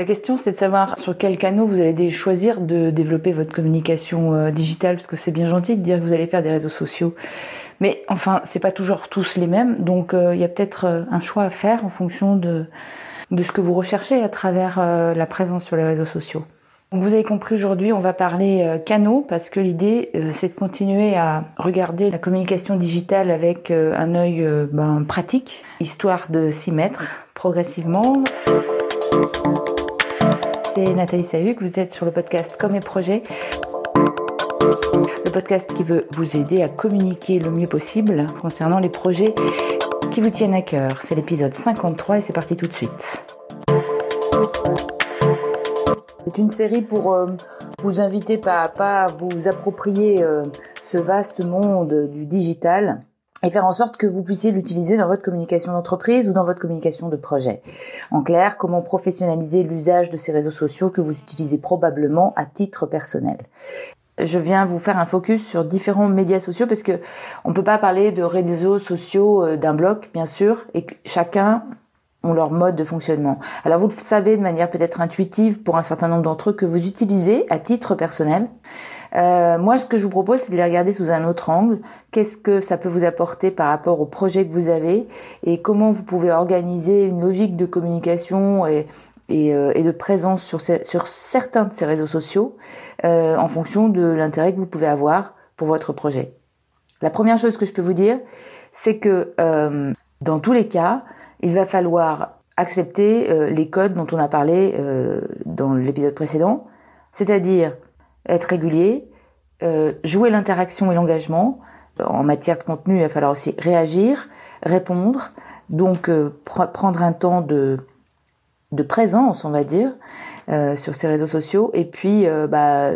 La question, c'est de savoir sur quel canal vous allez choisir de développer votre communication euh, digitale, parce que c'est bien gentil de dire que vous allez faire des réseaux sociaux. Mais enfin, c'est pas toujours tous les mêmes, donc euh, il y a peut-être euh, un choix à faire en fonction de, ce que vous recherchez à travers la présence sur les réseaux sociaux. Donc vous avez compris aujourd'hui, on va parler canaux parce que l'idée c'est de continuer à regarder la communication digitale avec un œil ben, pratique, histoire de s'y mettre progressivement. C'est Nathalie Sahuc, vous êtes sur le podcast Comme et Projets. Le podcast qui veut vous aider à communiquer le mieux possible concernant les projets qui vous tiennent à cœur. C'est l'épisode 53 et c'est parti tout de suite. C'est une série pour euh, vous inviter pas à pas à vous approprier euh, ce vaste monde du digital et faire en sorte que vous puissiez l'utiliser dans votre communication d'entreprise ou dans votre communication de projet. En clair, comment professionnaliser l'usage de ces réseaux sociaux que vous utilisez probablement à titre personnel. Je viens vous faire un focus sur différents médias sociaux parce que on peut pas parler de réseaux sociaux euh, d'un bloc, bien sûr, et chacun ont leur mode de fonctionnement. Alors vous le savez de manière peut-être intuitive pour un certain nombre d'entre eux que vous utilisez à titre personnel. Euh, moi, ce que je vous propose, c'est de les regarder sous un autre angle. Qu'est-ce que ça peut vous apporter par rapport au projet que vous avez et comment vous pouvez organiser une logique de communication et, euh, de présence sur, certains de ces réseaux sociaux euh, en fonction de l'intérêt que vous pouvez avoir pour votre projet. La première chose que je peux vous dire, c'est que dans tous les cas, il va falloir accepter les codes dont on a parlé dans l'épisode précédent, c'est-à-dire être régulier, euh, jouer l'interaction et l'engagement. En matière de contenu, il va falloir aussi réagir, répondre, donc euh, prendre un temps de, de présence, on va dire, euh, sur ces réseaux sociaux. Et puis, bah,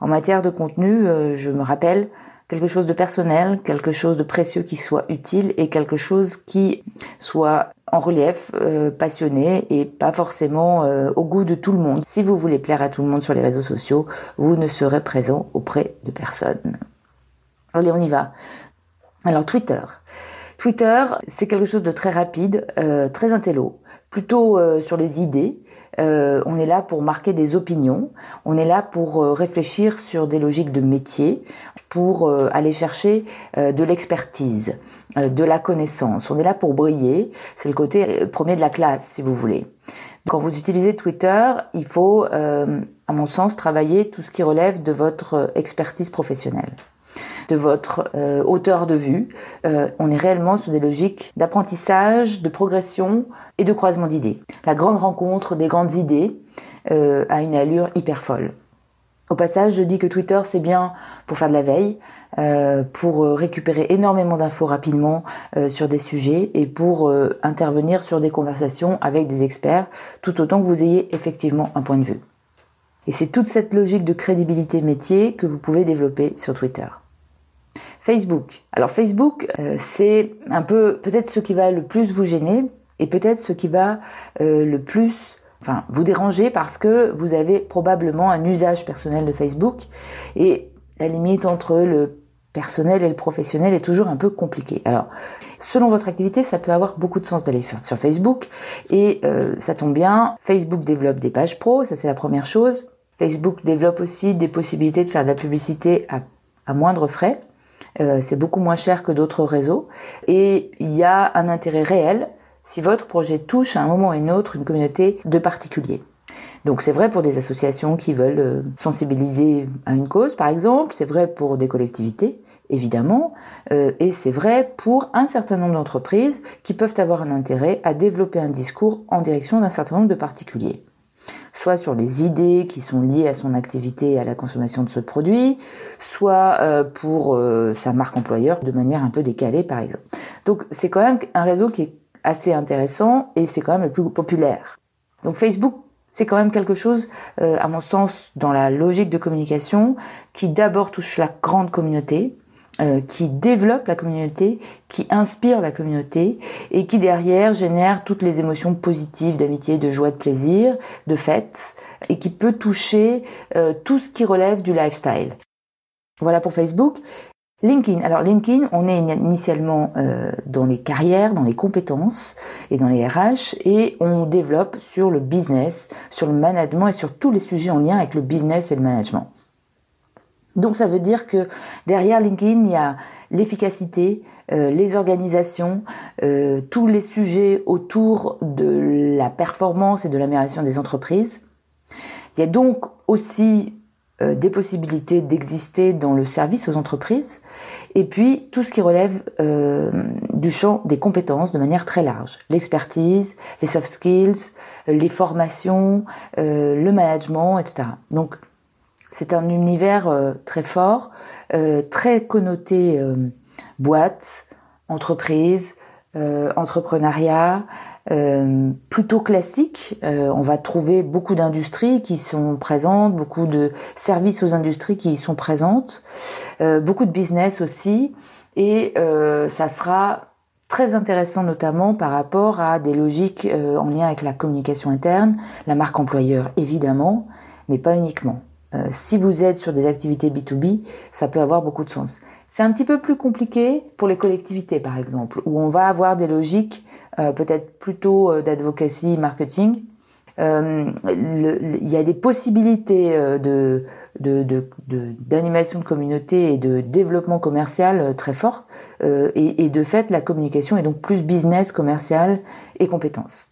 en matière de contenu, je me rappelle quelque chose de personnel, quelque chose de précieux qui soit utile et quelque chose qui soit en relief, euh, passionné et pas forcément euh, au goût de tout le monde. Si vous voulez plaire à tout le monde sur les réseaux sociaux, vous ne serez présent auprès de personne. Allez, on y va. Alors Twitter. Twitter, c'est quelque chose de très rapide, euh, très intello, plutôt sur les idées. On est là pour marquer des opinions, on est là pour réfléchir sur des logiques de métier, pour aller chercher de l'expertise. Euh, de la connaissance. On est là pour briller. C'est le côté euh, premier de la classe, si vous voulez. Quand vous utilisez Twitter, il faut, euh, à mon sens, travailler tout ce qui relève de votre expertise professionnelle, votre hauteur de vue. on est réellement sur des logiques d'apprentissage, de progression et de croisement d'idées. La grande rencontre des grandes idées a une allure hyper folle. Au passage, je dis que Twitter, c'est bien pour faire de la veille, euh, pour euh, récupérer énormément d'infos rapidement euh, sur des sujets et pour intervenir sur des conversations avec des experts, tout autant que vous ayez effectivement un point de vue. Et c'est toute cette logique de crédibilité métier que vous pouvez développer sur Twitter. Facebook. Alors Facebook, c'est un peu peut-être ce qui va le plus vous gêner et peut-être ce qui va le plus enfin vous déranger parce que vous avez probablement un usage personnel de Facebook et la limite entre le personnel et le professionnel est toujours un peu compliqué. Alors, selon votre activité, ça peut avoir beaucoup de sens d'aller faire sur Facebook. Et euh, ça tombe bien, Facebook développe des pages pro, ça c'est la première chose. Facebook développe aussi des possibilités de faire de la publicité à, à moindre frais. Euh, c'est beaucoup moins cher que d'autres réseaux. Et il y a un intérêt réel si votre projet touche à un moment ou à un autre une communauté de particuliers. Donc c'est vrai pour des associations qui veulent euh, sensibiliser à une cause, par exemple, c'est vrai pour des collectivités, évidemment, euh, et c'est vrai pour un certain nombre d'entreprises qui peuvent avoir un intérêt à développer un discours en direction d'un certain nombre de particuliers soit sur les idées qui sont liées à son activité et à la consommation de ce produit, soit euh, pour sa marque employeur de manière un peu décalée par exemple. Donc c'est quand même un réseau qui est assez intéressant et c'est quand même le plus populaire. Donc Facebook c'est quand même quelque chose, euh, à mon sens, dans la logique de communication, qui d'abord touche la grande communauté, euh, qui développe la communauté, qui inspire la communauté et qui derrière génère toutes les émotions positives d'amitié, de joie, de plaisir, de fête et qui peut toucher euh, tout ce qui relève du lifestyle. Voilà pour Facebook. LinkedIn. Alors LinkedIn, on est initialement euh, dans les carrières, dans les compétences et dans les RH et on développe sur le business, sur le management et sur tous les sujets en lien avec le business et le management. Donc ça veut dire que derrière LinkedIn, il y a l'efficacité, euh, les organisations, euh, tous les sujets autour de la performance et de l'amélioration des entreprises. Il y a donc aussi euh, des possibilités d'exister dans le service aux entreprises, et puis tout ce qui relève euh, du champ des compétences de manière très large. L'expertise, les soft skills, les formations, euh, le management, etc. Donc c'est un univers très fort, très connoté boîte, entreprise, entrepreneuriat, euh, plutôt classique. Euh, on va trouver beaucoup d'industries qui sont présentes, beaucoup de services aux industries qui y sont présentes, euh, beaucoup de business aussi, et ça sera très intéressant notamment par rapport à des logiques en lien avec la communication interne, la marque employeur évidemment, mais pas uniquement. Si vous êtes sur des activités B2B, ça peut avoir beaucoup de sens. C'est un petit peu plus compliqué pour les collectivités par exemple, où on va avoir des logiques euh, peut-être plutôt euh, d'advocacy marketing. Euh, il y a des possibilités de d'animation de, de, communauté et de développement commercial très fort et, et, de fait la communication est donc plus business commercial et compétences.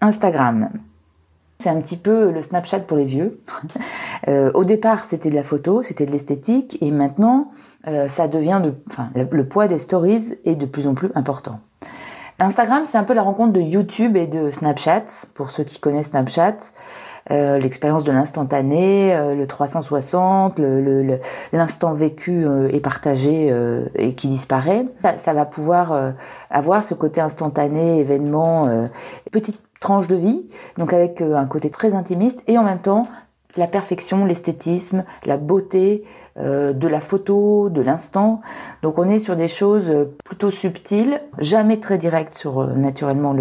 Instagram, c'est un petit peu le Snapchat pour les vieux. au départ c'était de la photo, c'était de l'esthétique et maintenant ça devient de, enfin, le poids des stories est de plus en plus important. Instagram, c'est un peu la rencontre de YouTube et de Snapchat, pour ceux qui connaissent Snapchat. Euh, l'expérience de l'instantané, euh, le 360, l'instant vécu euh, et partagé et qui disparaît. Ça, va pouvoir avoir ce côté instantané, événement, petite tranche de vie, donc avec un côté très intimiste et en même temps la perfection, l'esthétisme, la beauté, euh, de la photo, de l'instant. Donc on est sur des choses plutôt subtiles, jamais très directes sur euh, naturellement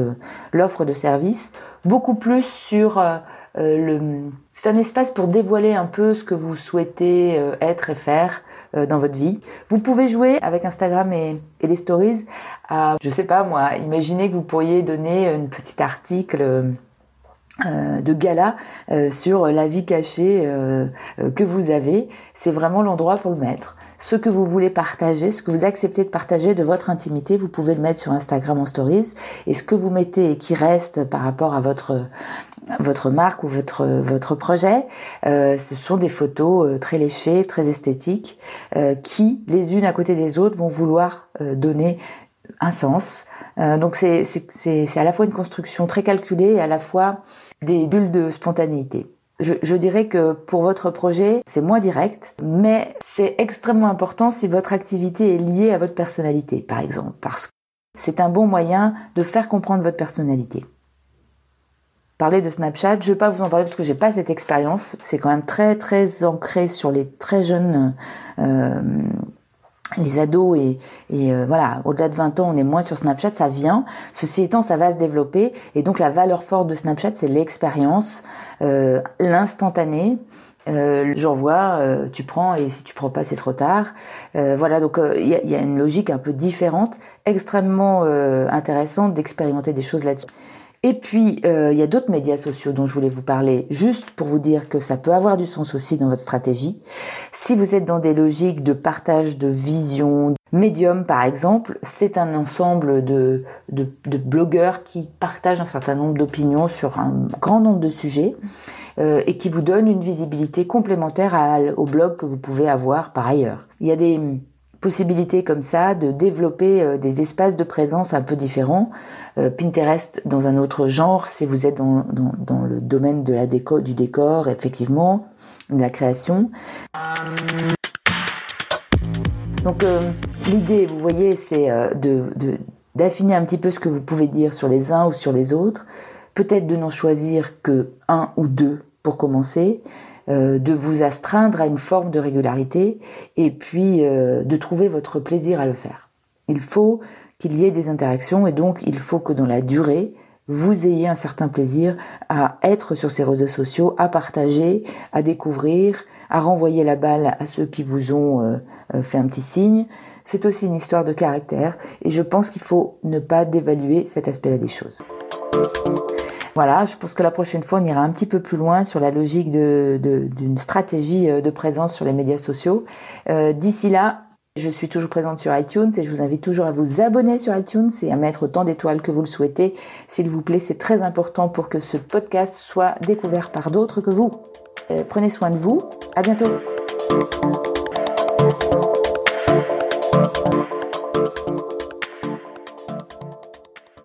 l'offre de service, beaucoup plus sur euh, le. C'est un espace pour dévoiler un peu ce que vous souhaitez être et faire dans votre vie. Vous pouvez jouer avec Instagram et les stories je sais pas moi, imaginez que vous pourriez donner un petit article euh, de gala euh, sur la vie cachée euh, que vous avez, c'est vraiment l'endroit pour le mettre. Ce que vous voulez partager, ce que vous acceptez de partager de votre intimité, vous pouvez le mettre sur Instagram en stories. Et ce que vous mettez et qui reste par rapport à votre votre marque ou votre votre projet, ce sont des photos très léchées, très esthétiques, qui les unes à côté des autres vont vouloir donner un sens. donc c'est à la fois une construction très calculée et à la fois des bulles de spontanéité. Je, dirais que pour votre projet, c'est moins direct, mais c'est extrêmement important si votre activité est liée à votre personnalité, par exemple, parce que c'est un bon moyen de faire comprendre votre personnalité. Parler de Snapchat, je ne vais pas vous en parler parce que j'ai pas cette expérience. C'est quand même très très ancré sur les très jeunes euh, les ados et, euh, voilà, au-delà de 20 ans, on est moins sur Snapchat, ça vient. Ceci étant, ça va se développer et donc la valeur forte de Snapchat, c'est l'expérience, euh, l'instantané. Euh, J'envoie, euh, tu prends et si tu prends pas, c'est trop tard. Euh, voilà, donc il y, a, une logique un peu différente, extrêmement intéressante d'expérimenter des choses là-dessus. Et puis, euh, il y a d'autres médias sociaux dont je voulais vous parler, juste pour vous dire que ça peut avoir du sens aussi dans votre stratégie. Si vous êtes dans des logiques de partage de vision, Medium, par exemple, c'est un ensemble de, de, de, blogueurs qui partagent un certain nombre d'opinions sur un grand nombre de sujets euh, et qui vous donnent une visibilité complémentaire à, au blog que vous pouvez avoir par ailleurs. Il y a des possibilités comme ça de développer euh, des espaces de présence un peu différents. Euh, Pinterest dans un autre genre, si vous êtes dans, dans, dans le domaine de la déco, du décor, effectivement, de la création. Donc euh, l'idée, vous voyez, c'est de, d'affiner un petit peu ce que vous pouvez dire sur les uns ou sur les autres. Peut-être de n'en choisir que un ou deux pour commencer euh, de vous astreindre à une forme de régularité et puis euh, de trouver votre plaisir à le faire. Il faut qu'il y ait des interactions et donc il faut que dans la durée, vous ayez un certain plaisir à être sur ces réseaux sociaux, à partager, à découvrir, à renvoyer la balle à ceux qui vous ont fait un petit signe. C'est aussi une histoire de caractère et je pense qu'il faut ne pas dévaluer cet aspect-là des choses. Voilà, je pense que la prochaine fois, on ira un petit peu plus loin sur la logique d'une stratégie de présence sur les médias sociaux. D'ici là, je suis toujours présente sur iTunes et je vous invite toujours à vous abonner sur iTunes et à mettre autant d'étoiles que vous le souhaitez. S'il vous plaît, c'est très important pour que ce podcast soit découvert par d'autres que vous. Euh, prenez soin de vous. À bientôt.